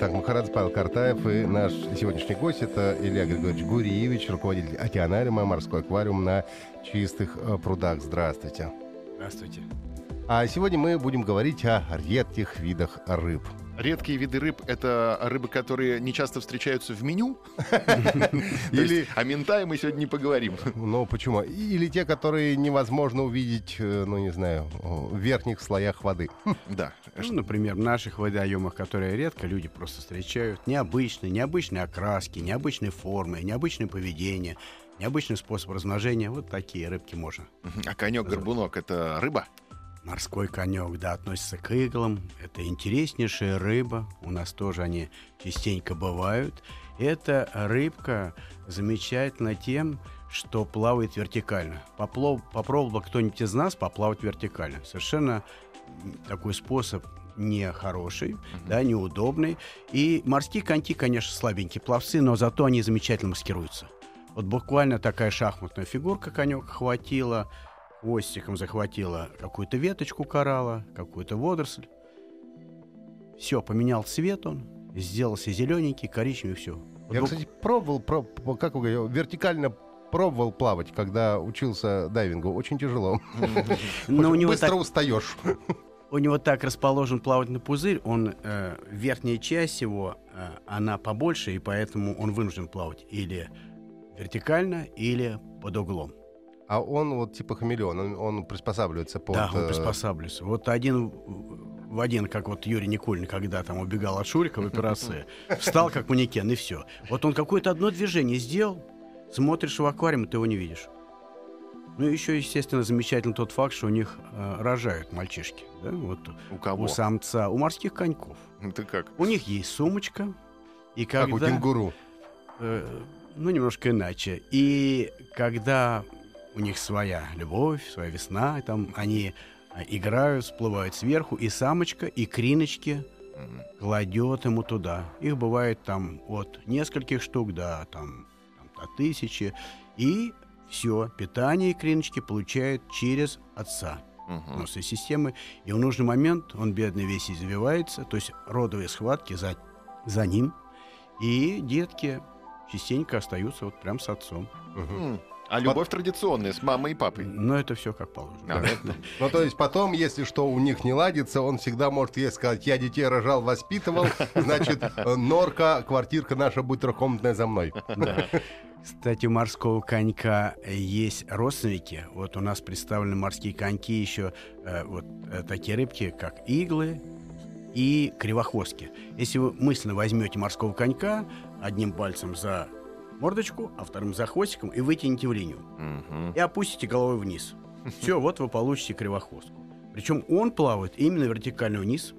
Вахтанг Махарадзе, Павел Картаев. И наш сегодняшний гость — это Илья Григорьевич Гуриевич, руководитель океанариума «Морской аквариум» на чистых э, прудах. Здравствуйте. Здравствуйте. А сегодня мы будем говорить о редких видах рыб. Редкие виды рыб — это рыбы, которые не часто встречаются в меню? Или- О ментае мы сегодня не поговорим. Ну, почему? Или те, которые невозможно увидеть, э, ну, не знаю, в верхних слоях воды. Да. Ну, например, в наших водоемах, которые редко люди просто встречают, необычные, необычные окраски, необычные формы, необычное поведение, необычный способ размножения. Вот такие рыбки можно. А конек-горбунок — это рыба? Морской конек, да, относится к иглам. Это интереснейшая рыба. У нас тоже они частенько бывают. Эта рыбка замечательна тем, что плавает вертикально. Поплов- попробовал кто-нибудь из нас поплавать вертикально. Совершенно такой способ нехороший, да, неудобный. И морские коньки, конечно, слабенькие пловцы, но зато они замечательно маскируются. Вот буквально такая шахматная фигурка конек хватила, хвостиком захватила какую-то веточку коралла, какую-то водоросль. Все, поменял цвет он, сделался зелененький, коричневый, все. Я, кстати, пробовал, про- по- как вы говорите, вертикально пробовал плавать, когда учился дайвингу. Очень тяжело. Но у него, Быстро так, устаешь. у него так расположен плавательный пузырь, он э, верхняя часть его, э, она побольше, и поэтому он вынужден плавать или вертикально, или под углом. А он вот типа хамелеон, он, он приспосабливается под... Да, он э, приспосабливается. Вот один в один, как вот Юрий Никулин, когда там убегал от Шурика в операции, встал как манекен, и все. Вот он какое-то одно движение сделал, смотришь в аквариум, ты его не видишь. Ну и еще, естественно, замечательный тот факт, что у них э, рожают мальчишки. Да? Вот У кого? у самца, у морских коньков. Ты как? У них есть сумочка, и Как у когда... кенгуру. Э, ну, немножко иначе. И когда у них своя любовь, своя весна, там они э, играют, всплывают сверху, и самочка, и криночки кладет ему туда. Их бывает там от нескольких штук до там, там, до тысячи. И все, питание криночки получает через отца Мгм. носной системы. И в нужный момент он, бедный, весь извивается, то есть родовые схватки за, за ним. И детки частенько остаются вот прям с отцом. Мгм. А любовь традиционная, с мамой и папой. Но это все как положено. А, Да. Ну, то есть потом, если что у них не ладится, он всегда может ей сказать, я детей рожал, воспитывал, значит, норка, квартирка наша будет трехкомнатная за мной. Кстати, у морского конька есть родственники. Вот у нас представлены морские коньки еще э, вот э, такие рыбки, как иглы и кривохвостки. Если вы мысленно возьмете морского конька одним пальцем за мордочку, а вторым за хвостиком и вытянете в линию. Мгм. и опустите головой вниз. Все, вот вы получите кривохвостку. Причем он плавает именно вертикально вниз.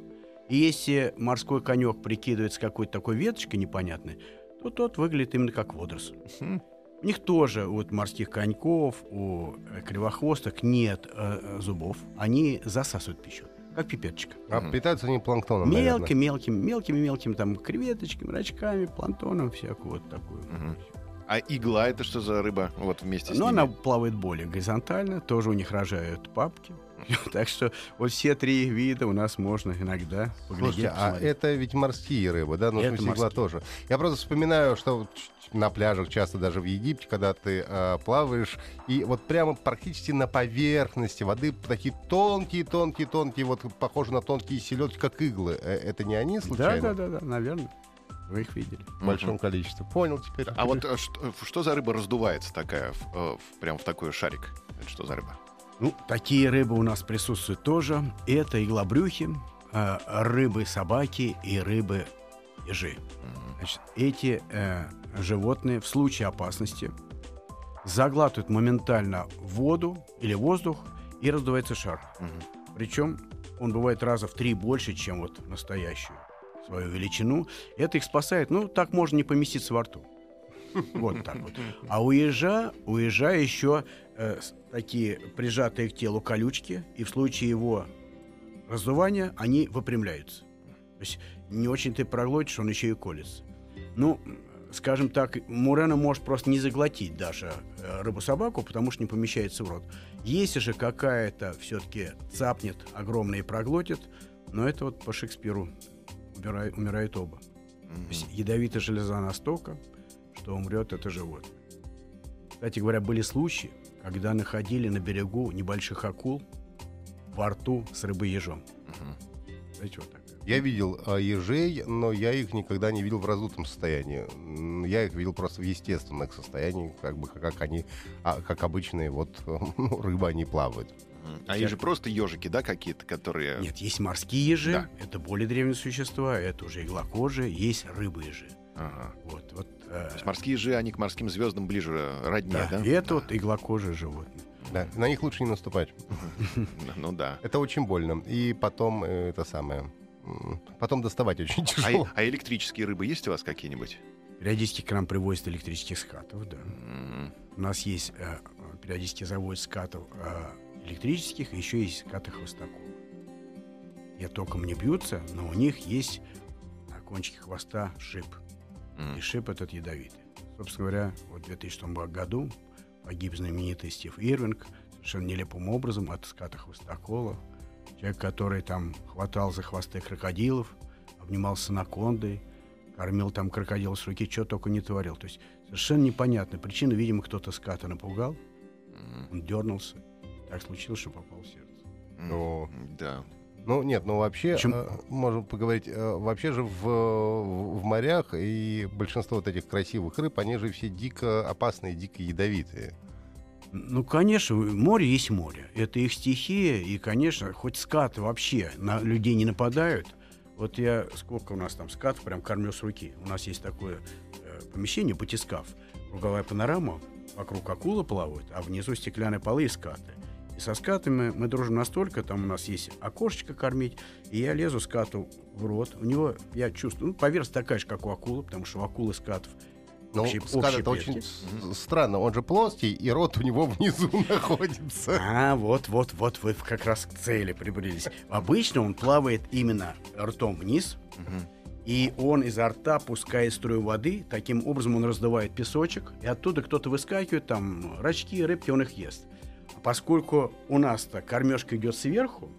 И если морской конек прикидывается какой-то такой веточкой непонятной, то тот выглядит именно как водоросль. У них тоже, у вот морских коньков, у э, кривохвосток нет э, э, зубов. Они засасывают пищу, как пипеточка. А питаются они планктоном. Мелким, мелким, мелкими, мелкими там креветочками, рачками, планктоном, всякую вот такую. Мгм. А игла это что за рыба? Вот вместе с Но ними. она плавает более горизонтально, тоже у них рожают папки. Так что вот все три вида у нас можно иногда поглядеть. Слушайте, а это ведь морские рыбы, да? Ну, морские. тоже. Я просто вспоминаю, что на пляжах, часто даже в Египте, когда ты э, плаваешь, и вот прямо практически на поверхности воды такие тонкие-тонкие-тонкие, вот похожи на тонкие селедки, как иглы. Э, Это не они Да, случайно? да, да, да, наверное. Вы их видели. В большом количестве. Понял теперь. А вот э, что, что за рыба раздувается такая, в, э, в- прям в такой шарик? Это что за рыба? Ну, такие рыбы у нас присутствуют тоже. Это иглобрюхи, э, рыбы-собаки и рыбы-ежи. Значит, эти э, животные в случае опасности заглатывают моментально воду или воздух и раздувается шар. Мгм. Причем он бывает раза в три больше, чем вот настоящую свою величину. Это их спасает. Ну, так можно не поместиться во рту. Вот так вот. А у ежа, у ежа еще э, такие прижатые к телу колючки, и в случае его раздувания они выпрямляются. То есть не очень ты проглотишь, он еще и колется. Ну, скажем так, Мурена может просто не заглотить даже э, рыбу-собаку, потому что не помещается в рот. Если же какая-то все-таки цапнет огромная и проглотит, но это вот по Шекспиру умирает, умирают оба. То есть ядовитая железа настолько, что умрет это животное. Кстати говоря, были случаи, когда находили на берегу небольших акул во рту с рыбой-ежом. Знаете, вот такая. Я видел а, ежей, но я их никогда не видел в раздутом состоянии. Я их видел просто в естественных состояниях, как бы как они, а, как обычные вот ну, рыбы, они плавают. А же просто ежики, да, какие-то, которые... Нет, есть морские ежи, Да. это более древние существа, это уже иглокожие, есть рыбы-ежи. Ага. Вот, вот, э, То есть морские ежи, они к морским звездам ближе э, родня, да, да? и это вот иглокожие животные. Да, на них лучше не наступать. Ну да. Это очень больно. И потом э, это самое. Потом доставать очень А, тяжело. а электрические рыбы есть у вас какие-нибудь? Периодически к нам привозят электрических скатов, да. М, У нас есть, э, периодически заводят скатов э, электрических, еще есть скаты хвостаков. Я током не бьются, но у них есть на кончике хвоста шип. М. И шип этот ядовитый. Собственно говоря, вот в 2006 году погиб знаменитый Стив Ирвинг совершенно нелепым образом от ската хвостокола. Человек, который там хватал за хвосты крокодилов, обнимал с анакондой, кормил там крокодил с руки, что только не творил. То есть совершенно непонятная причина. Видимо, кто-то ската напугал, он дернулся. Так случилось, что попал в сердце. м, О. Да. Ну, нет, ну вообще, Причем- э, можем поговорить, э, вообще же в, в, морях и большинство вот этих красивых рыб, они же все дико опасные, дико ядовитые. Ну, конечно, море есть море. Это их стихия, и, конечно, хоть скаты вообще на людей не нападают. Вот я, сколько у нас там скатов, прям кормлю с руки. У нас есть такое э, помещение, батискаф, круговая панорама, вокруг акулы плавают, а внизу стеклянные полы и скаты. И со скатами мы дружим настолько, там у нас есть окошечко кормить, и я лезу скату в рот. У него, я чувствую, ну, поверхность такая же, как у акулы, потому что у акулы скатов Но Общий- скат это очень странно, он же плоский, и рот у него внизу находится. А, вот, вот, вот, вы как раз к цели прибрились. Обычно он плавает именно ртом вниз, и он изо рта пускает струю воды. Таким образом он раздувает песочек, и оттуда кто-то выскакивает, там рачки, рыбки, он их ест. Поскольку у нас-то кормежка идет сверху,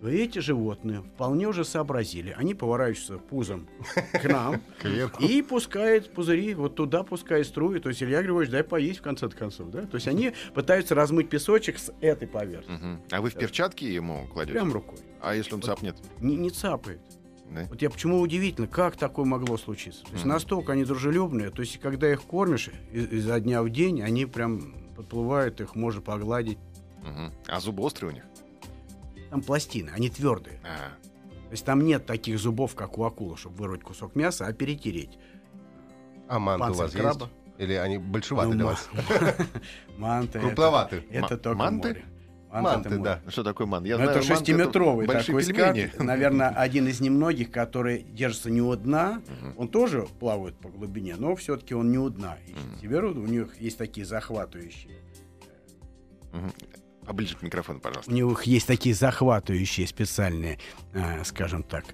то эти животные вполне уже сообразили. Они поворачиваются пузом к нам и пускают пузыри, вот туда пускают струи. То есть Илья Григорьевич, дай поесть в конце концов. Да? То есть они пытаются размыть песочек с этой поверхности. А вы в перчатки ему кладете? Прям рукой. А если он цапнет? Не, не цапает. Да? Вот я почему удивительно, как такое могло случиться. То есть Мгм. настолько они дружелюбные. То есть когда их кормишь изо дня в день, они прям подплывают, их можно погладить. Мгм. А зубы острые у них? Там пластины, они твердые. А, То есть там нет таких зубов, как у акулы, чтобы вырвать кусок мяса, а перетереть. А манты у вас краба. есть? Или они большеваты Ну, для ма- вас? Манты. это- Крупноваты. Это, только манты? Манты, это море. да. ну что такое ман? Я Ну, это знаю, манты шестиметровый такой скат. пельмени. Наверное, один из немногих, который держится не у дна. Он тоже плавает по глубине, но все-таки он не у дна. И у них есть такие захватывающие. Поближе к микрофону, пожалуйста. У них есть такие захватывающие специальные, э, скажем так,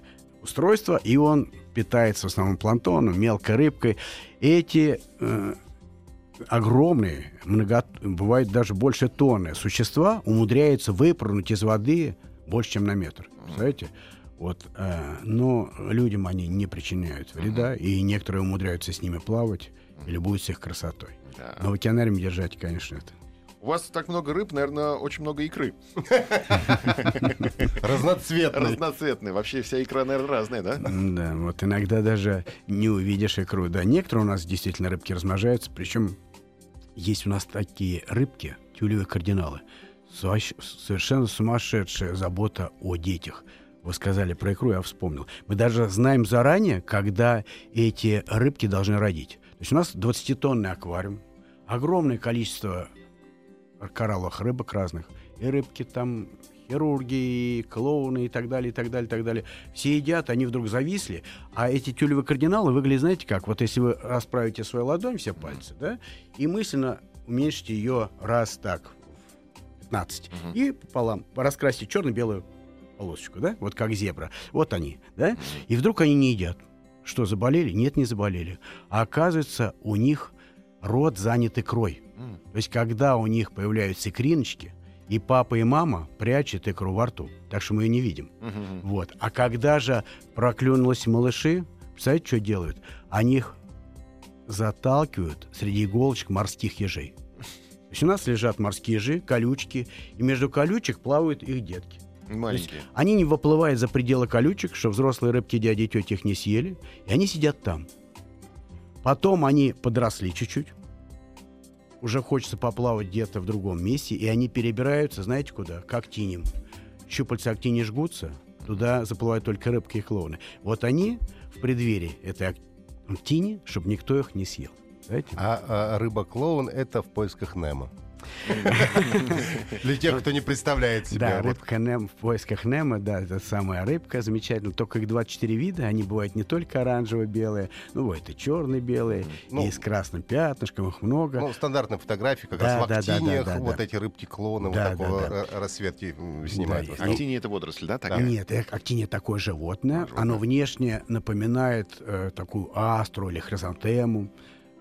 устройства, и он питается в основном планктоном, мелкой рыбкой. Эти э, огромные, много, бывает даже больше тонны существа умудряются выпрыгнуть из воды больше, чем на метр. Представляете? Вот, э, но людям они не причиняют вреда, и некоторые умудряются с ними плавать и любуются их красотой. Да. Но в океанариуме держать, конечно, это. У вас так много рыб, наверное, очень много икры. Разноцветный. Разноцветные. Вообще вся икра, наверное, разная, да? Да, вот иногда даже не увидишь икру. Да, некоторые у нас действительно рыбки размножаются, причем есть у нас такие рыбки, тюлевые кардиналы, совершенно сумасшедшая забота о детях. Вы сказали про икру, я вспомнил. Мы даже знаем заранее, когда эти рыбки должны родить. То есть у нас 20-тонный аквариум, огромное количество коралловых рыбок разных. и рыбки там хирурги, клоуны и так далее, и так далее, и так далее. Все едят, они вдруг зависли, а эти тюлевые кардиналы выглядят, знаете как? Вот если вы расправите свою ладонь, все пальцы, да, и мысленно уменьшите ее раз так, 15, Мгм. и пополам раскрасьте черно-белую полосочку, да, вот как зебра. Вот они, да, и вдруг они не едят. Что, заболели? Нет, не заболели. А оказывается, у них рот занят икрой. То есть, когда у них появляются икриночки, и папа, и мама прячут икру во рту. Так что мы ее не видим. Мгм. Вот. А когда же проклюнулись малыши, представляете, что делают? Они их заталкивают среди иголочек морских ежей. То есть у нас лежат морские ежи, колючки, и между колючек плавают их детки. Маленькие. Они не выплывают за пределы колючек, что взрослые рыбки дяди и тети их не съели, и они сидят там. Потом они подросли чуть-чуть, уже хочется поплавать где-то в другом месте, и они перебираются, знаете куда? К актиням. Щупальца актини жгутся, туда заплывают только рыбки и клоуны. Вот они в преддверии этой ак- актини, чтобы никто их не съел. Знаете? А, а рыба-клоун — это в поисках Немо. Для тех, кто не представляет себе. Да, рыбка Нем в поисках Немо, да, это самая рыбка замечательная. Только их 24 вида, они бывают не только оранжево-белые, ну, бывают и черно-белые, Ну, и с красным пятнышком, их много. Ну, стандартная фотография, как Да, раз в да, да, да, актиниях, да, вот да. эти рыбки-клоуны, Да, вот такого м, снимают. Актиния это водоросль, да, такая? Нет, актиния такое животное. Животное. Оно внешне напоминает э, такую астру или хризантему.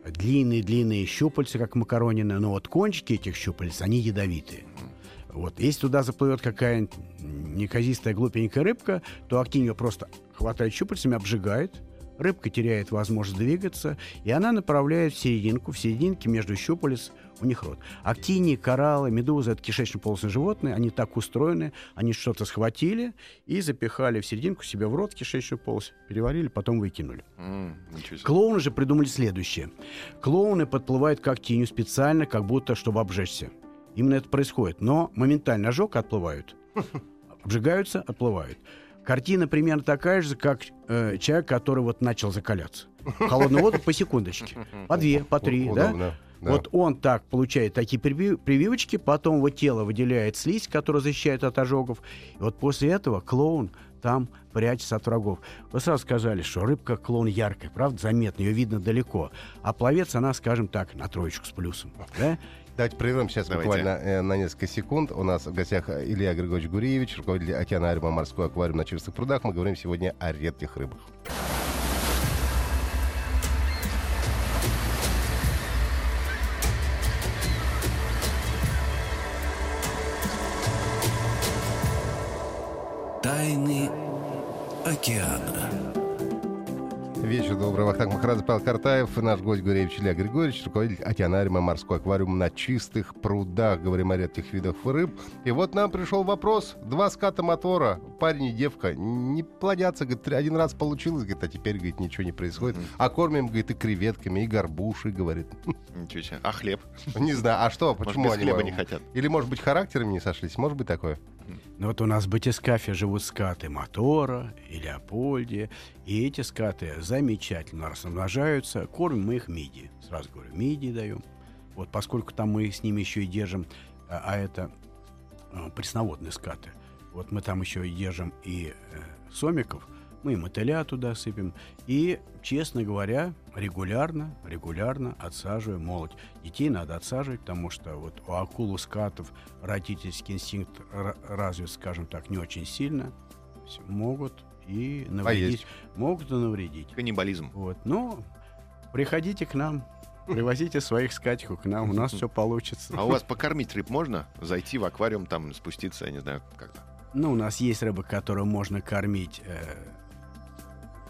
Длинные-длинные щупальца, как макаронины, но вот кончики этих щупалец, они ядовитые. Вот. Если туда заплывет какая-нибудь неказистая глупенькая рыбка, то актинию просто хватает щупальцами, обжигает, рыбка теряет возможность двигаться, и она направляет в серединку, в серединке между щупалец у них рот. Актинии, кораллы, медузы — это кишечно-полостные животные, они так устроены, они что-то схватили и запихали в серединку себе в рот кишечную полость, переварили, потом выкинули. Себе. Клоуны же придумали следующее. Клоуны подплывают к актинию специально, как будто, чтобы обжечься. Именно это происходит. Но моментально ожог отплывают. Обжигаются, отплывают. Картина примерно такая же, как э, человек, который вот начал закаляться. Холодную воду по секундочке. По две, по три, да? Да. Вот он так получает такие приви- прививочки, потом его тело выделяет слизь, которая защищает от ожогов. И вот после этого клоун там прячется от врагов. Вы сразу сказали, что рыбка клоун яркая, правда, заметно, ее видно далеко. А пловец, она, скажем так, на троечку с плюсом. Да? Давайте прервем сейчас Давайте. буквально э, на несколько секунд. У нас в гостях Илья Григорьевич Гуреевич, руководитель океанариума «Морской аквариум» на Чистых прудах. Мы говорим сегодня о редких рыбах. Тайны океана. Вечер добрый. Вахтанг Махарадзе, Павел Картаев, наш гость Гуреевич Илья Григорьевич, руководитель океанариума «Морской аквариум» на Чистых прудах. Говорим о редких видах рыб. И вот нам пришел вопрос. Два ската мотора, парень и девка, не плодятся. Говорит, один раз получилось, говорит, а теперь, говорит, ничего не происходит. А кормим, говорит, и креветками, и горбушей, говорит. Ничего себе. А хлеб? Не знаю, а что, Может, почему без они... хлеба не хотят? Или, может быть, характерами не сошлись? Может быть такое? Ну вот у нас в батискафе живут скаты мотора и Леопольде. И эти скаты замечательно размножаются. Кормим мы их миди. Сразу говорю, миди даем. Вот поскольку там мы с ними еще и держим, а, а это а, пресноводные скаты. Вот мы там еще и держим и э, сомиков, мы и мотыля туда сыпем. И, честно говоря, регулярно, регулярно отсаживаем молоть. Детей надо отсаживать, потому что вот у акул, у скатов родительский инстинкт ра- развит, скажем так, не очень сильно. Могут и навредить. Могут и навредить. Каннибализм. Вот. Ну, приходите к нам, привозите своих скатиков к нам, у нас все получится. А у вас покормить рыб можно? Зайти в аквариум, там спуститься, я не знаю, как-то. Ну, у нас есть рыбы, которую можно кормить э,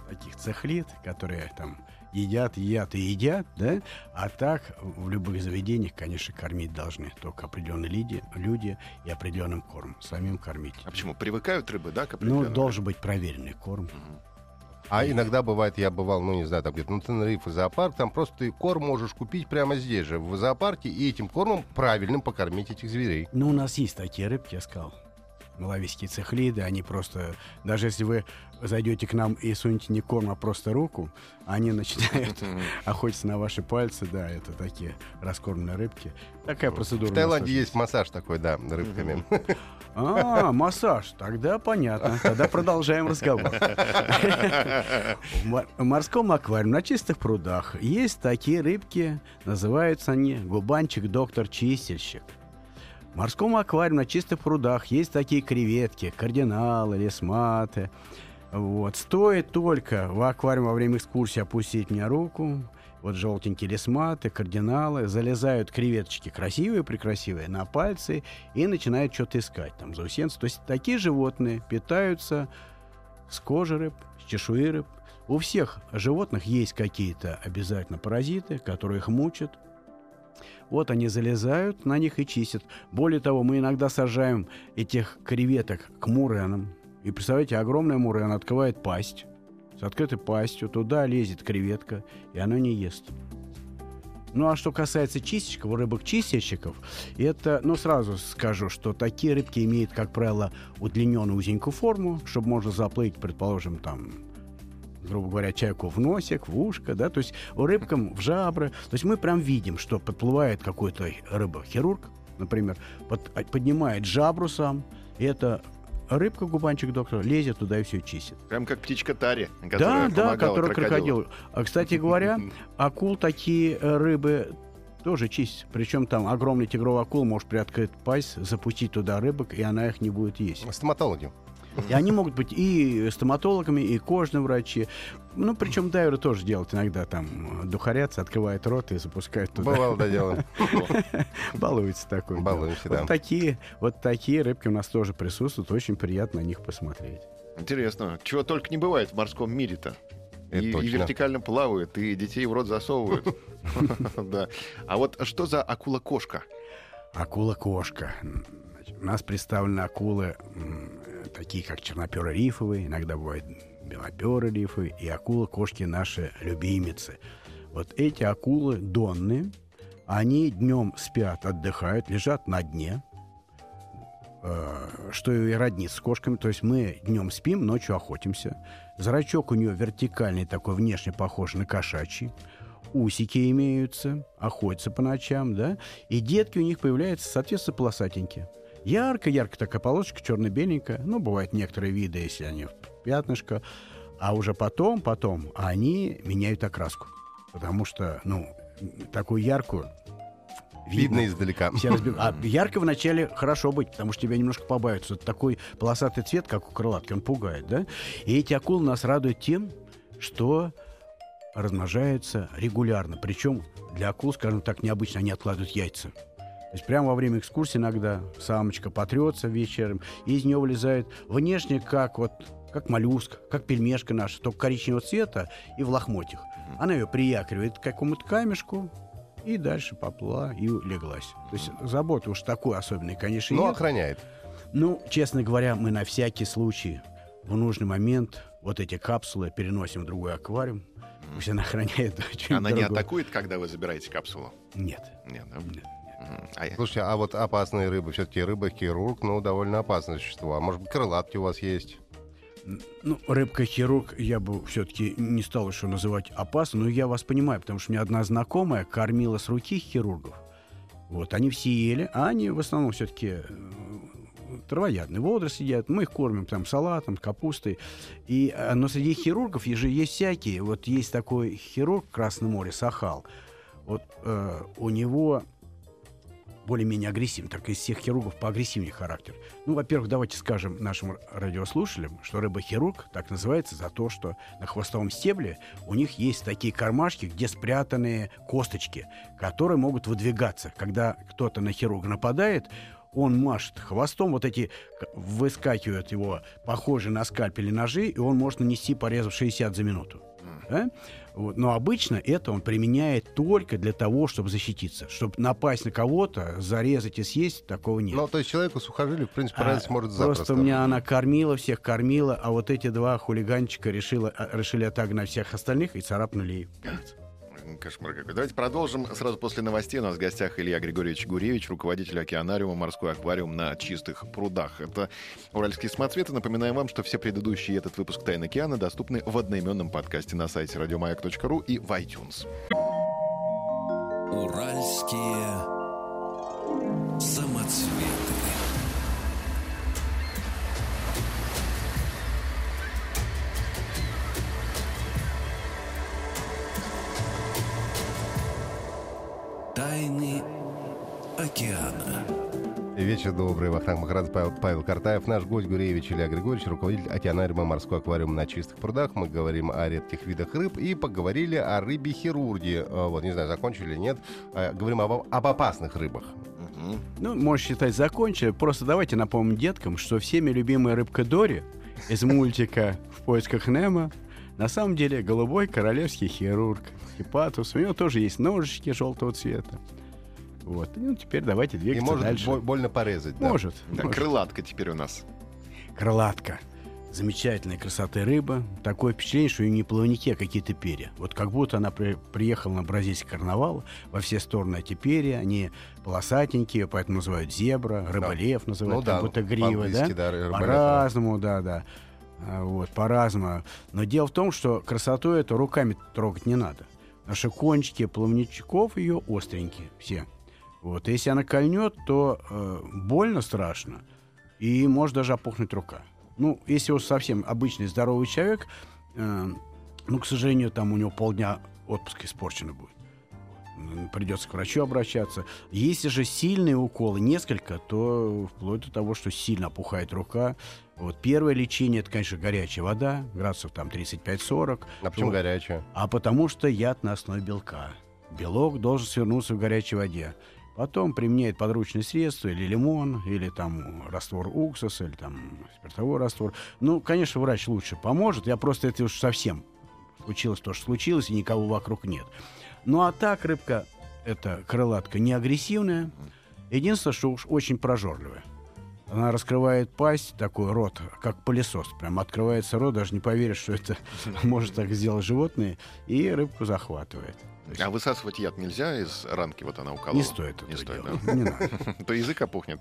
таких цехлит, которые там едят, едят и едят, да? А так в любых заведениях, конечно, кормить должны только определенные люди, люди и определенным кормом. Самим кормить. А почему? Привыкают рыбы, да, к Ну, определенному? должен быть проверенный корм. А иногда бывает, я бывал, ну, не знаю, там где-то на Тенерифе зоопарк, там просто ты корм можешь купить прямо здесь же, в зоопарке, и этим кормом правильным покормить этих зверей. Ну, у нас есть такие рыбки, я сказал. Малавийские цихлиды, они просто, даже если вы зайдете к нам и сунете не корм, а просто руку, они начинают охотиться на ваши пальцы, да, это такие раскормленные рыбки. Такая процедура. В Таиланде есть массаж такой, да, рыбками. А, массаж, тогда понятно. Тогда продолжаем разговор. В морском аквариуме на чистых прудах есть такие рыбки, называются они губанчик-доктор-чистильщик. Морском аквариуме на чистых прудах есть такие креветки, кардиналы, лесматы. Вот. Стоит только в аквариум во время экскурсии опустить мне руку, вот желтенькие лесматы, кардиналы, залезают креветочки красивые, прекрасивые, на пальцы и начинают что-то искать, там, заусенцы. То есть такие животные питаются с кожи рыб, с чешуи рыб. У всех животных есть какие-то обязательно паразиты, которые их мучат, вот они залезают на них и чистят. Более того, мы иногда сажаем этих креветок к муренам. И представляете, огромная мурена открывает пасть. С открытой пастью туда лезет креветка, и она не ест. Ну а что касается чистильщиков, рыбок-чистильщиков, это, ну сразу скажу, что такие рыбки имеют, как правило, удлиненную узенькую форму, чтобы можно заплыть, предположим, там грубо говоря, чайку в носик, в ушко, да, то есть рыбкам в жабры. То есть мы прям видим, что подплывает какой-то рыба-хирург, например, под, поднимает жабру сам, и это рыбка губанчик доктора лезет туда и все чистит. Прям как птичка Тари, которая Да, да, которая крокодил. А, кстати говоря, акул такие э, рыбы тоже чистят. Причем там огромный тигровый акул может приоткрыть пасть, запустить туда рыбок, и она их не будет есть. Стоматологи. И они могут быть и стоматологами, и кожные врачи. Ну, причем дайверы тоже делают иногда там духарятся, открывают рот и запускают туда. Бывало, да, делаем. Балуется такой. Балуемся, да. Вот такие, вот такие рыбки у нас тоже присутствуют. Очень приятно на них посмотреть. Интересно. Чего только не бывает в морском мире-то. И, и вертикально плавают, и детей в рот засовывают. Да. А вот что за акула-кошка? Акула-кошка. У нас представлены акулы такие как черноперы рифовые, иногда бывают белоперы рифы и акулы-кошки наши любимицы. Вот эти акулы донные, они днем спят, отдыхают, лежат на дне, э, что и роднит с кошками. То есть мы днем спим, ночью охотимся. Зрачок у нее вертикальный такой, внешне похож на кошачий. Усики имеются, охотятся по ночам, да. И детки у них появляются, соответственно, полосатенькие. Ярко-ярко такая полосочка, черно-беленькая. Ну, бывают некоторые виды, если они в пятнышко. А уже потом, потом они меняют окраску. Потому что, ну, такую яркую Видно, видно издалека. Все разбег... А ярко вначале хорошо быть, потому что тебя немножко побавится. Это такой полосатый цвет, как у крылатки, он пугает, да? И эти акулы нас радуют тем, что размножаются регулярно. Причем для акул, скажем так, необычно, они откладывают яйца. То есть прямо во время экскурсии иногда самочка потрется вечером, и из нее вылезает внешне как вот как моллюск, как пельмешка наша, только коричневого цвета и в лохмотьях. Она ее приякривает к какому-то камешку, и дальше поплыла и леглась. То есть заботы уж такой особенной, конечно, Но нет. охраняет. Ну, честно говоря, мы на всякий случай в нужный момент вот эти капсулы переносим в другой аквариум. Пусть она охраняет. Она не атакует, когда вы забираете капсулу? Нет. Нет, да? Нет. А Слушайте, а вот опасные рыбы, все-таки рыба-хирург, ну, довольно опасное существо. А может быть, крылатки у вас есть? Ну, рыбка-хирург я бы все-таки не стал еще называть опасным, но я вас понимаю, потому что у меня одна знакомая кормила с руки хирургов. Вот, они все ели, а они в основном все-таки э, травоядные водоросли едят. Мы их кормим там салатом, капустой. И, э, но среди хирургов же есть всякие. Вот есть такой хирург в Красном море, Сахал. Вот э, у него более-менее агрессивен, так из всех хирургов поагрессивнее характер. Ну, во-первых, давайте скажем нашим радиослушателям, что рыба-хирург так называется за то, что на хвостовом стебле у них есть такие кармашки, где спрятаны косточки, которые могут выдвигаться. Когда кто-то на хирурга нападает, он машет хвостом, вот эти выскакивают его похожие на скальпели ножи, и он может нанести порезов 60 за минуту. Да? Вот. Но обычно это он применяет только для того, чтобы защититься. Чтобы напасть на кого-то, зарезать и съесть, такого нет. Ну, то есть человеку сухожилие, в принципе, а, может запросто. Просто у меня она кормила, всех кормила, а вот эти два хулиганчика решила, а, решили отогнать всех остальных и царапнули ей. Кошмар какой. Давайте продолжим сразу после новостей. У нас в гостях Илья Григорьевич Гуревич, руководитель океанариума «Морской аквариум» на чистых прудах. Это «Уральские самоцветы». Напоминаем вам, что все предыдущие этот выпуск «Тайн океана» доступны в одноименном подкасте на сайте радиомаяк.ру и в iTunes. Уральские самоцветы. Океана. Вечер добрый. Вахтанг Махарадзе, Павел, Павел Картаев. Наш гость Гуреевич Илья Григорьевич, руководитель океанариума «Морской аквариум» на чистых прудах. Мы говорим о редких видах рыб и поговорили о рыбе-хирурге. А, вот, не знаю, закончили или нет. А, говорим об, об опасных рыбах. Ну, можно считать, закончили. Просто давайте напомним деткам, что всеми любимая рыбка Дори из мультика «В поисках Немо» на самом деле голубой королевский хирург. Хипатус. У него тоже есть ножички желтого цвета. Вот. Ну, теперь давайте двигаться И может дальше. бо- больно порезать. да. Может. Да, может. крылатка теперь у нас. Крылатка. Замечательной красоты рыба. Такое впечатление, что у нее не плавники, а какие-то перья. Вот как будто она при- приехала на бразильский карнавал. Во все стороны эти перья. Они полосатенькие, поэтому называют зебра. Рыболев называют, Ну как да, будто грива, да? да, рыболев, По-разному, да, да. А, Вот, по-разному. Но дело в том, что красоту эту руками трогать не надо. Что кончики плавничков ее остренькие все. Вот. Если она кольнет, то э, больно страшно. И может даже опухнуть рука. Ну, если уж совсем обычный здоровый человек, э, ну, к сожалению, там у него полдня отпуска испорчено будет. Придется к врачу обращаться. Если же сильные уколы, несколько, то вплоть до того, что сильно опухает рука. Вот первое лечение это, конечно, горячая вода, градусов там 35-40. А почему Вот. горячая? А потому что яд на основе белка. Белок должен свернуться в горячей воде. Потом применяет подручные средства, или лимон, или там раствор уксуса, или там спиртовой раствор. Ну, конечно, врач лучше поможет. Я просто это уж совсем случилось то, что случилось, и никого вокруг нет. Ну, а так рыбка, эта крылатка, не агрессивная. Единственное, что уж очень прожорливая. Она раскрывает пасть, такой рот, как пылесос. Прям открывается рот, даже не поверишь, что это может так сделать животное, и рыбку захватывает. Есть А высасывать яд нельзя из ранки? Вот она уколола. не стоит Не этого стоит, делать. Не надо. да? То язык опухнет.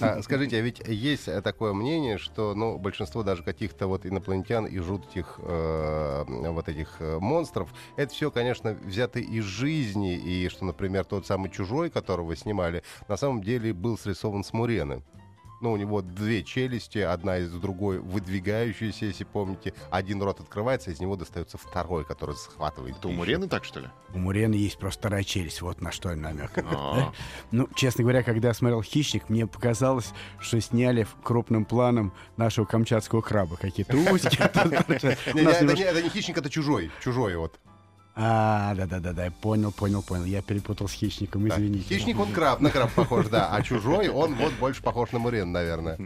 А, скажите, а ведь есть такое мнение, что ну, большинство даже каких-то вот инопланетян и жутких э, вот этих э, монстров, это все, конечно, взято из жизни, и что, например, тот самый «Чужой», которого снимали, на самом деле был срисован с Мурены. Ну, у него две челюсти, одна из другой выдвигающаяся, если помните. Один рот открывается, из него достается второй, который захватывает Это у. Мурены так, что ли? У Мурены есть просто вторая челюсть, вот на что намек. А, Ну, честно говоря, когда я смотрел «Хищник», мне показалось, что сняли крупным планом нашего камчатского краба. Какие-то усики. Это не хищник, это чужой. Чужой вот. А, да-да-да, я понял, понял, понял. Я перепутал с «Хищником», Да. извините. Хищник, он краб, на краб похож, да. А чужой, он вот больше похож на Мурен, наверное.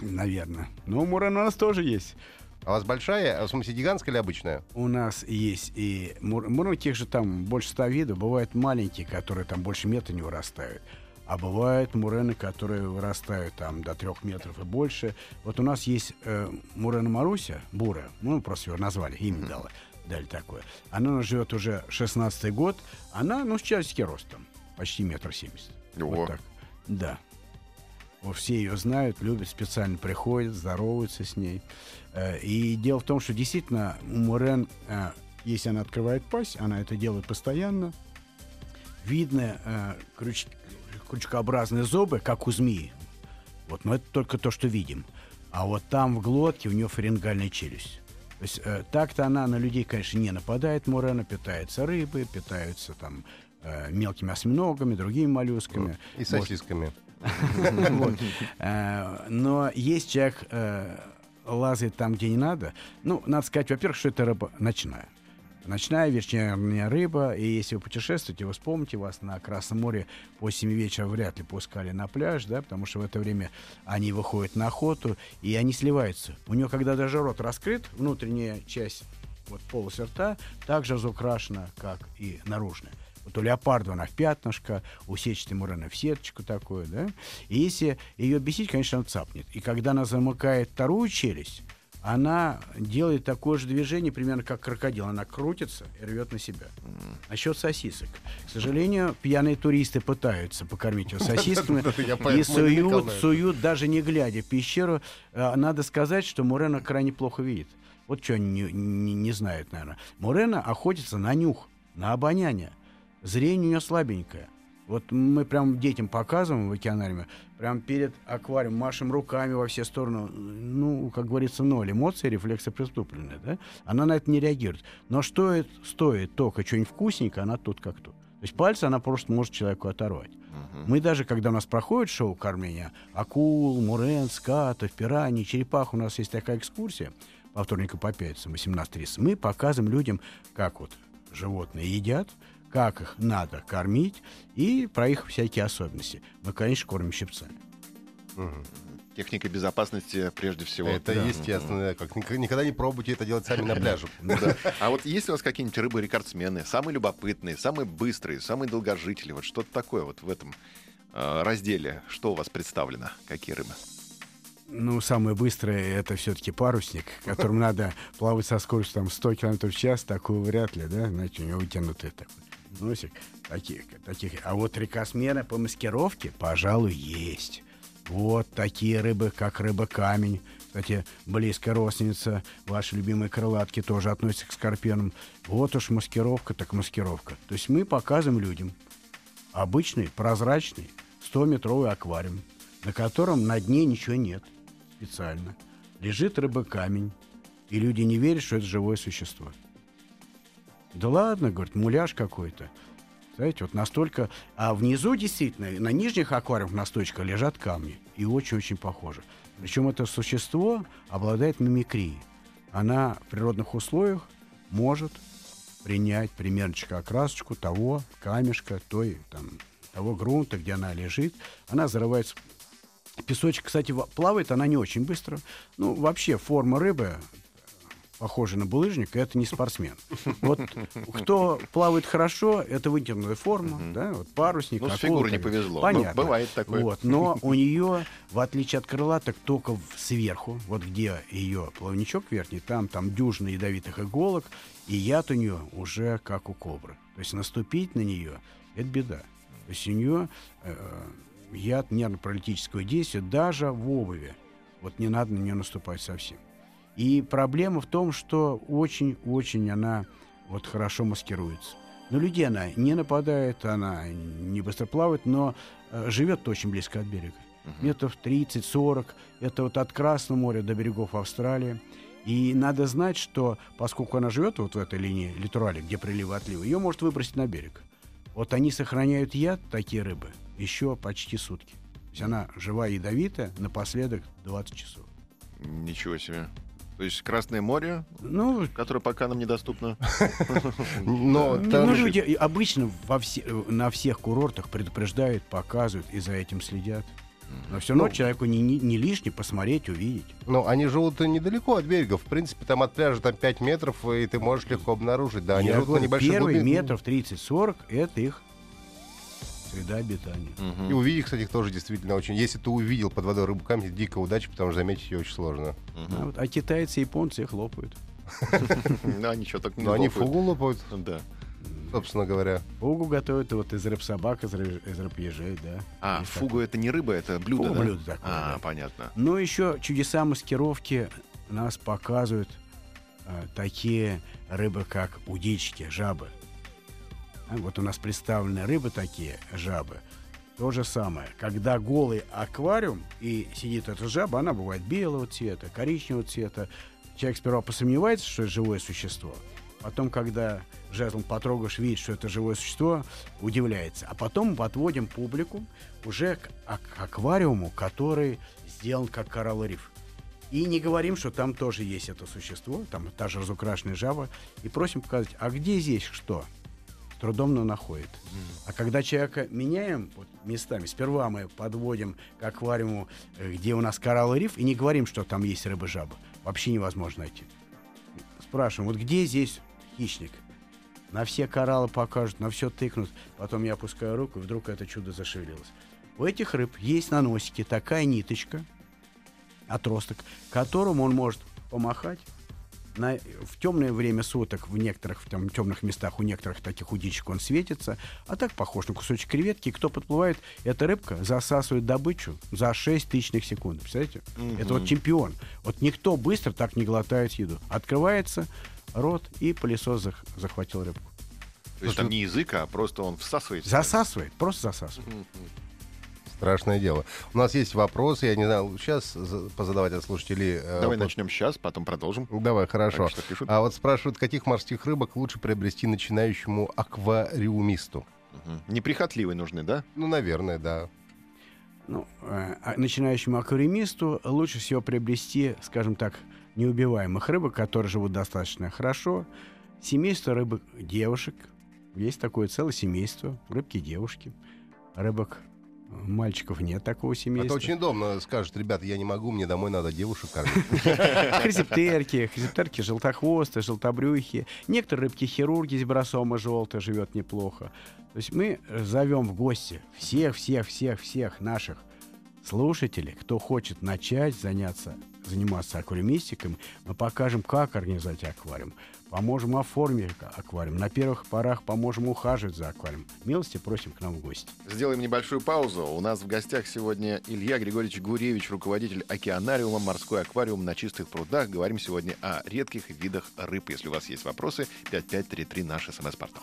Наверное. Ну, Мурена у нас тоже есть. А у вас большая, в смысле гигантская или обычная? У нас есть и мур... мур- тех же там больше ста видов. Бывают маленькие, которые там больше метра не вырастают. А бывают мурены, которые вырастают там до трех метров и больше. Вот у нас есть э, мурена Маруся, бурая, ну, просто ее назвали, имя дала, дали такое. Она живет уже 16 год. Она, ну, с человеческий рост там, почти метр семьдесят. Вот так. Да. Все ее знают, любят, специально приходят, здороваются с ней. Э, И дело в том, что действительно у Мурен, э, если она открывает пасть, она это делает постоянно. Видно э, крюч- крючкообразные зубы, как у змеи. Вот, но это только то, что видим. А вот там в глотке у нее фарингальная челюсть. То есть э, так-то она на людей, конечно, не нападает, Мурена, питается рыбой, питается там э, мелкими осьминогами, другими моллюсками. И сосисками. Э, Но есть человек э, лазает там, где не надо. Ну, надо сказать, во-первых, что это рыба ночная. Ночная вечерняя рыба, и если вы путешествуете, вы вспомните, вас на Красном море по 7 вечера вряд ли пускали на пляж, да, потому что в это время они выходят на охоту, и они сливаются. У нее, когда даже рот раскрыт, внутренняя часть, вот полость рта, также разукрашена, как и наружная. Вот у леопарда она в пятнышко, у сетчатой мурена в сеточку такую, да. И если ее бесить, конечно, она цапнет. И когда она замыкает вторую челюсть, она делает такое же движение, примерно как крокодил. Она крутится и рвет на себя. Насчет сосисок. К сожалению, пьяные туристы пытаются покормить его сосисками и суют, суют, даже не глядя пещеру. А, Надо сказать, что Мурена крайне плохо видит. Вот что они не, не- не знают, наверное. Мурена охотится на нюх, на обоняние. Зрение у нее слабенькое. Вот мы прям детям показываем в океанариуме, прям перед аквариумом машем руками во все стороны. Ну, как говорится, ноль. Эмоции, рефлексы преступленные, да? Она на это не реагирует. Но что это стоит только что-нибудь вкусненькое, она тут как тут. То есть пальцы она просто может человеку оторвать. Мы даже, когда у нас проходит шоу кормления акул, мурен, скатов, пираний, черепах, у нас есть такая экскурсия по вторникам по пятницам, 18.30. Мы показываем людям, как вот животные едят, как их надо кормить и про их всякие особенности. Мы, конечно, кормим щипцами. Техника безопасности прежде всего. Это Да. естественно. Как ник- никогда не пробуйте это делать сами на пляже. Да. А вот есть у вас какие-нибудь рыбы-рекордсмены? Самые любопытные, самые быстрые, самые долгожители? Вот что-то такое вот в этом э, разделе. Что у вас представлено? Какие рыбы? Ну, самое быстрое это все-таки парусник, которым надо плавать со скоростью там, 100 км в час, такого вряд ли, да? Знаете, у него вытянутый такой носик. Таких, таких. А вот рекосмены по маскировке, пожалуй, есть. Вот такие рыбы, как рыба-камень. Кстати, близкая родственница вашей любимой крылатки тоже относится к скорпионам. Вот уж маскировка, так маскировка. То есть мы показываем людям обычный прозрачный 100-метровый аквариум, на котором на дне ничего нет специально. Лежит рыба-камень, и люди не верят, что это живое существо. Да ладно, говорит, муляж какой-то. Знаете, вот настолько... А внизу действительно, на нижних аквариумах на стойках лежат камни. И очень-очень похоже. Причем это существо обладает мимикрией. Она в природных условиях может принять примерчика окрасочку того камешка, той, там, того грунта, где она лежит. Она зарывается Песочек, кстати, плавает она не очень быстро. Ну, вообще, форма рыбы похожа на булыжник, это не спортсмен. Вот кто плавает хорошо, это вытянутая форма, да, вот парусник, Ну, с фигурой не так- повезло. Понятно. Ну, бывает такое. Вот, но у нее, в отличие от крылаток, только в- сверху, вот где ее плавничок верхний, там, там дюжина ядовитых иголок, и яд у нее уже как у кобры. То есть наступить на нее — это беда. То есть у нее э, яд нервно-паралитического действия даже в обуви. Вот не надо на нее наступать совсем. И проблема в том, что очень-очень она вот хорошо маскируется. На людей она не нападает, она не быстро плавает, но э, живет очень близко от берега. Метров 30-40. Это вот от Красного моря до берегов Австралии. И надо знать, что поскольку она живет вот в этой линии литорали, где приливы и отливы, ее может выбросить на берег. Вот они сохраняют яд, такие рыбы, еще почти сутки. То есть она живая ядовитая, напоследок 20 часов. Ничего себе. То есть Красное море, Ну, которое пока нам недоступно. Но Ну, люди обычно на всех курортах предупреждают, показывают и за этим следят. Но все равно Ну, человеку не, не, не лишне посмотреть, увидеть. Ну, они живут недалеко от берега. В принципе, там от пляжа там 5 метров, и ты можешь легко обнаружить. Да, они Я живут на говорю, небольшой первые глубине. метров 30-40 это их среда обитания. Мгм. И увидеть, кстати, их тоже действительно очень. Если ты увидел под водой рыбу камень, дикая удача, потому что заметить ее очень сложно. А, вот, а китайцы и японцы их лопают. Да, ничего так не Но они фугу лопают, Да. собственно говоря. Фугу готовят вот из рыб собак, из рыб, из рыб ежей, да. А, Есть фугу это не рыба, это блюдо, Фугу да? блюдо такое, А, да. понятно. Но еще чудеса маскировки нас показывают а, такие рыбы, как удильщики, жабы. Вот у нас представлены рыбы такие, жабы. То же самое. Когда голый аквариум и сидит эта жаба, она бывает белого цвета, коричневого цвета. Человек сперва посомневается, что это живое существо. Потом, когда жезлом потрогаешь, видишь, что это живое существо, удивляется. А потом мы отводим публику уже к, к аквариуму, который сделан как коралловый риф. И не говорим, что там тоже есть это существо, там та же разукрашенная жаба, и просим показать, а где здесь что? Трудом, но находит. А когда человека меняем вот, местами, сперва мы подводим к аквариуму, э, где у нас коралловый риф, и не говорим, что там есть рыба-жаба. Вообще невозможно найти. Спрашиваем, вот где здесь хищник? На все кораллы покажут, на все тыкнут. Потом я опускаю руку, и вдруг это чудо зашевелилось. У этих рыб есть на носике такая ниточка, отросток, которым он может помахать. На, в темное время суток в некоторых в там, темных местах у некоторых таких удичек он светится, а так похож на кусочек креветки. И кто подплывает, эта рыбка засасывает добычу за 6 тысячных секунд. Представляете? Мгм. Это вот чемпион. Вот никто быстро так не глотает еду. Открывается рот, и пылесос зах- захватил рыбку. То есть там не язык, а просто он всасывает. Засасывает, просто засасывает. Мгм. Страшное дело. У нас есть вопросы, я не знаю, сейчас позадавать от слушателей. э, Давай вот- начнем сейчас, потом продолжим. Давай, хорошо. А вот спрашивают, каких морских рыбок лучше приобрести начинающему аквариумисту? Мгм. Неприхотливые нужны, да? Ну, наверное, да. Ну, э, а начинающему аквариумисту лучше всего приобрести, скажем так, неубиваемых рыбок, которые живут достаточно хорошо. Семейство рыбок девушек. Есть такое целое семейство. Рыбки-девушки. Рыбок э, мальчиков нет такого семейства. то очень удобно скажет, ребята, я не могу, мне домой надо девушек кормить. Хризиптерки, хризиптерки желтохвостые, желтобрюхи. Некоторые рыбки-хирурги из бросома желтая живет неплохо. То есть мы зовем в гости всех-всех-всех-всех наших слушателей, кто хочет начать заняться, заниматься аквариумистикой, мы покажем, как организовать аквариум, поможем оформить аквариум, на первых порах поможем ухаживать за аквариумом. Милости просим к нам в гости. Сделаем небольшую паузу. У нас в гостях сегодня Илья Григорьевич Гуревич, руководитель океанариума «Морской аквариум» на чистых прудах. Говорим сегодня о редких видах рыб. Если у вас есть вопросы, 5533 наш смс-портал.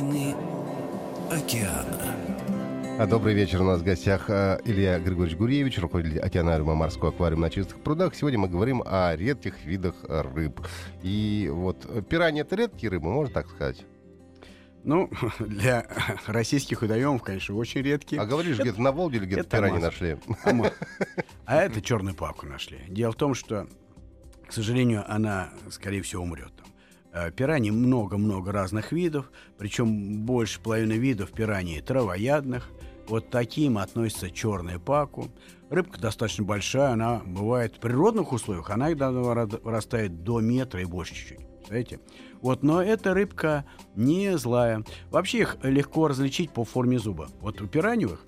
Тайны океана. А добрый вечер. У нас в гостях э, Илья Григорьевич Гурьевич, руководитель океанариума «Морской аквариум» на чистых прудах. Сегодня мы говорим о редких видах рыб. И вот пираньи — это редкие рыбы, можно так сказать? Ну, для российских водоемов, конечно, очень редкие. А говоришь, где-то на Волге или где-то пираньи масса. нашли? А, мы- а это черную паку нашли. Дело в том, что, к сожалению, она, скорее всего, умрет. там. Э, Пираний много-много разных видов, причем больше половины видов пираний травоядных. Вот таким относится черная паку. Рыбка достаточно большая, она бывает в природных условиях, она иногда выра- вырастает до метра и больше чуть-чуть. Знаете? Вот, но эта рыбка не злая. Вообще их легко различить по форме зуба. Вот у пираньевых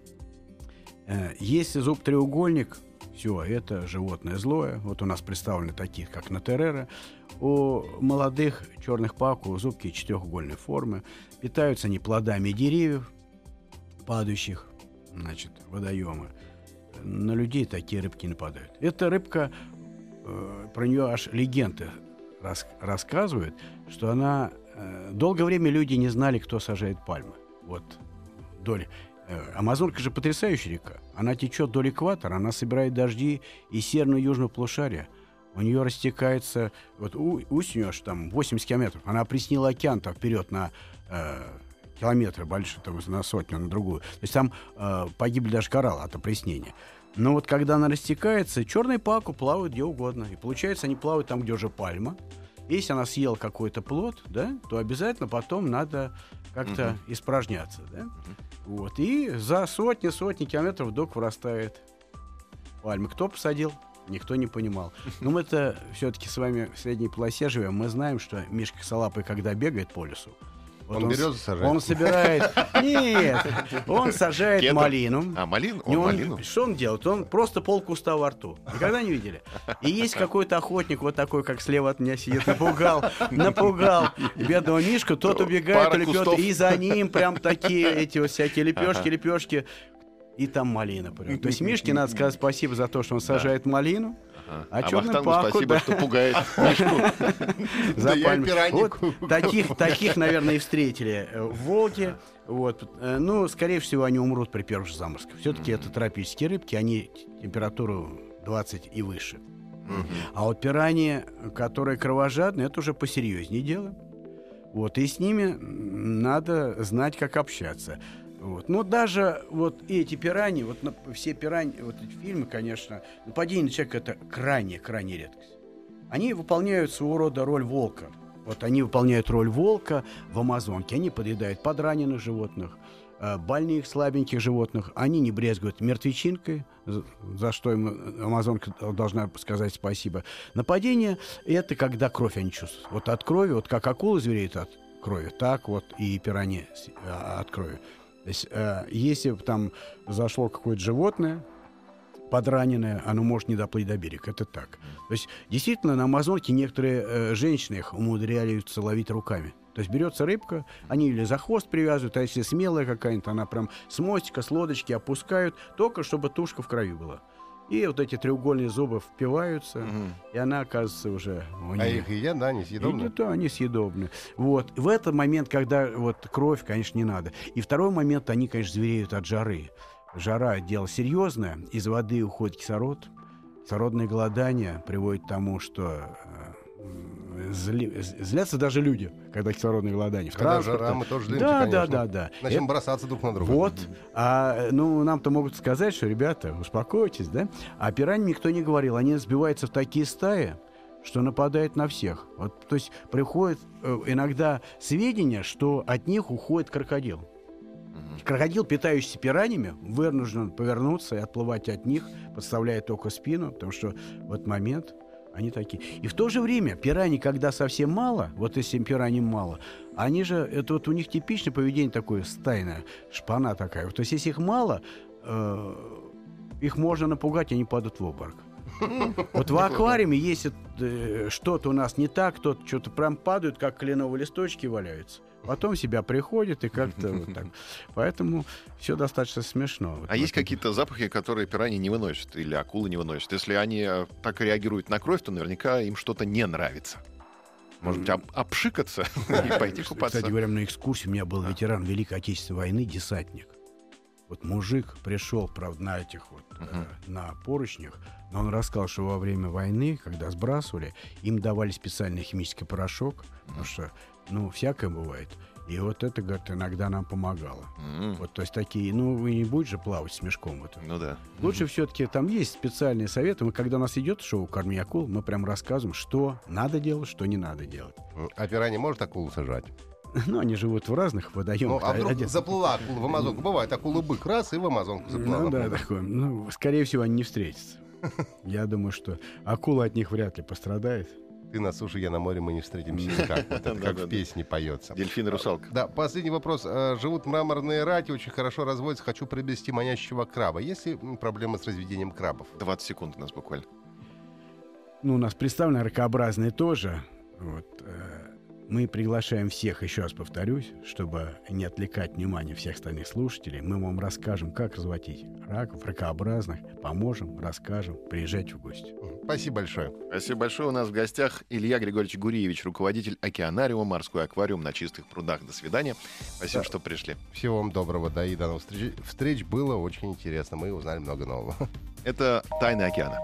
Э, Если зуб треугольник, все, это животное злое. Вот у нас представлены таких, как натерера. У молодых черных паку зубки четырехугольной формы. Питаются они плодами деревьев, падающих, значит, водоемы. На людей такие рыбки нападают. Эта рыбка, э, про нее аж легенды рас- рассказывают, что она... э, долгое время люди не знали, кто сажает пальмы. Вот доли. Э, Амазонка же потрясающая река. Она течет вдоль экватора, она собирает дожди северного и южного полушария. У нее растекается, вот у, усть у нее там 80 километров. Она приснила океан там вперед на э, километры больше, там, на сотню, на другую. То есть там э, погибли даже кораллы от опреснения. Но вот когда она растекается, черные паку плавают где угодно. И получается, они плавают там, где уже пальма. Если она съела какой-то плод, да, то обязательно потом надо как-то испражняться, да. Вот. И за сотни-сотни километров вдруг вырастает пальма. Кто посадил? Никто не понимал. Но мы это все-таки с вами в средней полосе живем. Мы знаем, что Мишка Косолапый, когда бегает по лесу, вот Он березы с- сажает? Он собирает... Нет, он сажает Кедр. малину. А, малин? Не, Он он- малину? Что он делает? Он просто пол куста во рту. Никогда не видели? И есть какой-то охотник, вот такой, как слева от меня сидит, напугал, напугал бедного Мишку, тот убегает, кустов. и за ним прям такие эти вот всякие лепешки, лепешки. И там малина прям. То есть Мишке надо сказать спасибо за то, что он сажает малину, Ага. а А черную паку, спасибо, да. что пугает за. Вот таких, таких, наверное, и встретили э, в Волге. Вот. Э, Ну, скорее всего, они умрут при первых же заморозках. Все-таки это тропические рыбки, они температуру 20 и выше. А вот пираньи, которые кровожадные, это уже посерьезнее дело. Вот, и с ними надо знать, как общаться. Вот. Но даже вот эти пираньи, вот на- все пираньи, вот эти фильмы, конечно, нападение на человека это крайне-крайне редкость. Они выполняют своего рода роль волка. Вот они выполняют роль волка в Амазонке. Они подъедают подраненных животных, э, больных, слабеньких животных. Они не брезгуют мертвечинкой, за- что им Амазонка должна сказать спасибо. Нападение — это когда кровь они чувствуют. Вот от крови, вот как акула звереет от крови, так вот и пираньи с- а, от крови. То есть, э, если там зашло какое-то животное, подраненное, оно может не доплыть до берега. Это так. То есть, действительно, на Амазонке некоторые э, женщины их умудряются ловить руками. То есть берется рыбка, они или за хвост привязывают, а если смелая какая-нибудь, она прям с мостика, с лодочки опускают, только чтобы тушка в крови была. И вот эти треугольные зубы впиваются, Мгм. и она оказывается уже... у А их едят, да, не и, съедобно? да, они съедобны. Вот. В этот момент, когда вот кровь, конечно, не надо. И второй момент, они, конечно, звереют от жары. Жара – дело серьезное. Из воды уходит кислород. Кислородное голодание приводит к тому, что э, зли- злятся даже люди, когда кислородное голодание. В Когда транспорте. жара, мы тоже злимся, Да, да, конечно. да, да. Начнем бросаться друг на друга. Вот. А, ну, нам-то могут сказать, что, ребята, успокойтесь, да? А пираньям никто не говорил. Они сбиваются в такие стаи, что нападают на всех. Вот, то есть приходит э, иногда сведения, что от них уходит крокодил. Крокодил, питающийся пираньями, вынужден повернуться и отплывать от них, подставляя только спину, потому что в этот момент они такие. И в то же время пираньи, когда совсем мало, вот если им пираньи мало, они же, это вот у них типичное поведение такое стайное, шпана такая. То есть если их мало, э, их можно напугать, они падают в обморок. Вот в аквариуме, если э, что-то у нас не так, то что-то прям падают, как кленовые листочки валяются. Потом себя приходит и как-то вот так. Поэтому все достаточно смешно. А есть какие-то запахи, которые пираньи не выносят или акулы не выносят? Если они э, так реагируют на кровь, то наверняка им что-то не нравится. Может быть, об- обшикаться и пойти купаться? Кстати говоря, на экскурсии у меня был ветеран Великой Отечественной войны, десантник. Вот мужик пришел, правда, на этих вот, э, на поручнях, но он рассказал, что во время войны, когда сбрасывали, им давали специальный химический порошок, потому что, ну, всякое бывает. И вот это, говорит, иногда нам помогало. М, Вот, то есть такие, ну, вы не будете же плавать с мешком. Вот. Ну да. Лучше все-таки там есть специальные советы. Мы, когда у нас идет шоу «Корми акул», мы прям рассказываем, что надо делать, что не надо делать. А пиранья может акулу сажать? Ну, они живут в разных Ну, водоемах. а вдруг Один- заплыла акула в Амазонку? Бывает, акула-бык раз и в Амазонку заплыла. Ну да, такое. Ну, скорее всего, они не встретятся. Я думаю, что акула от них вряд ли пострадает. Ты на суше, я на море, мы не встретимся никак. Вот это как в песне поется. Дельфин и русалка. Да, последний вопрос. Э, Живут мраморные рати, очень хорошо разводятся. Хочу приобрести манящего краба. Есть ли проблемы с разведением крабов? 20 секунд у нас буквально. Ну, у нас представлены ракообразные тоже. Вот, э, мы приглашаем всех, еще раз повторюсь, чтобы не отвлекать внимание всех остальных слушателей. Мы вам расскажем, как разводить раков, ракообразных. Поможем, расскажем. Приезжайте в гости. Спасибо большое. Спасибо большое. У нас в гостях Илья Григорьевич Гуриевич, руководитель океанариума «Морской аквариум» на чистых прудах. До свидания. Спасибо, Да. что пришли. Всего вам доброго, да, и до новых встреч. Встреч было очень интересно. Мы узнали много нового. Это «Тайны океана».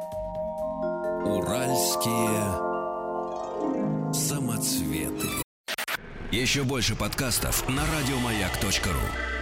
Уральские самоцветы. Еще больше подкастов на радиомаяк.ру.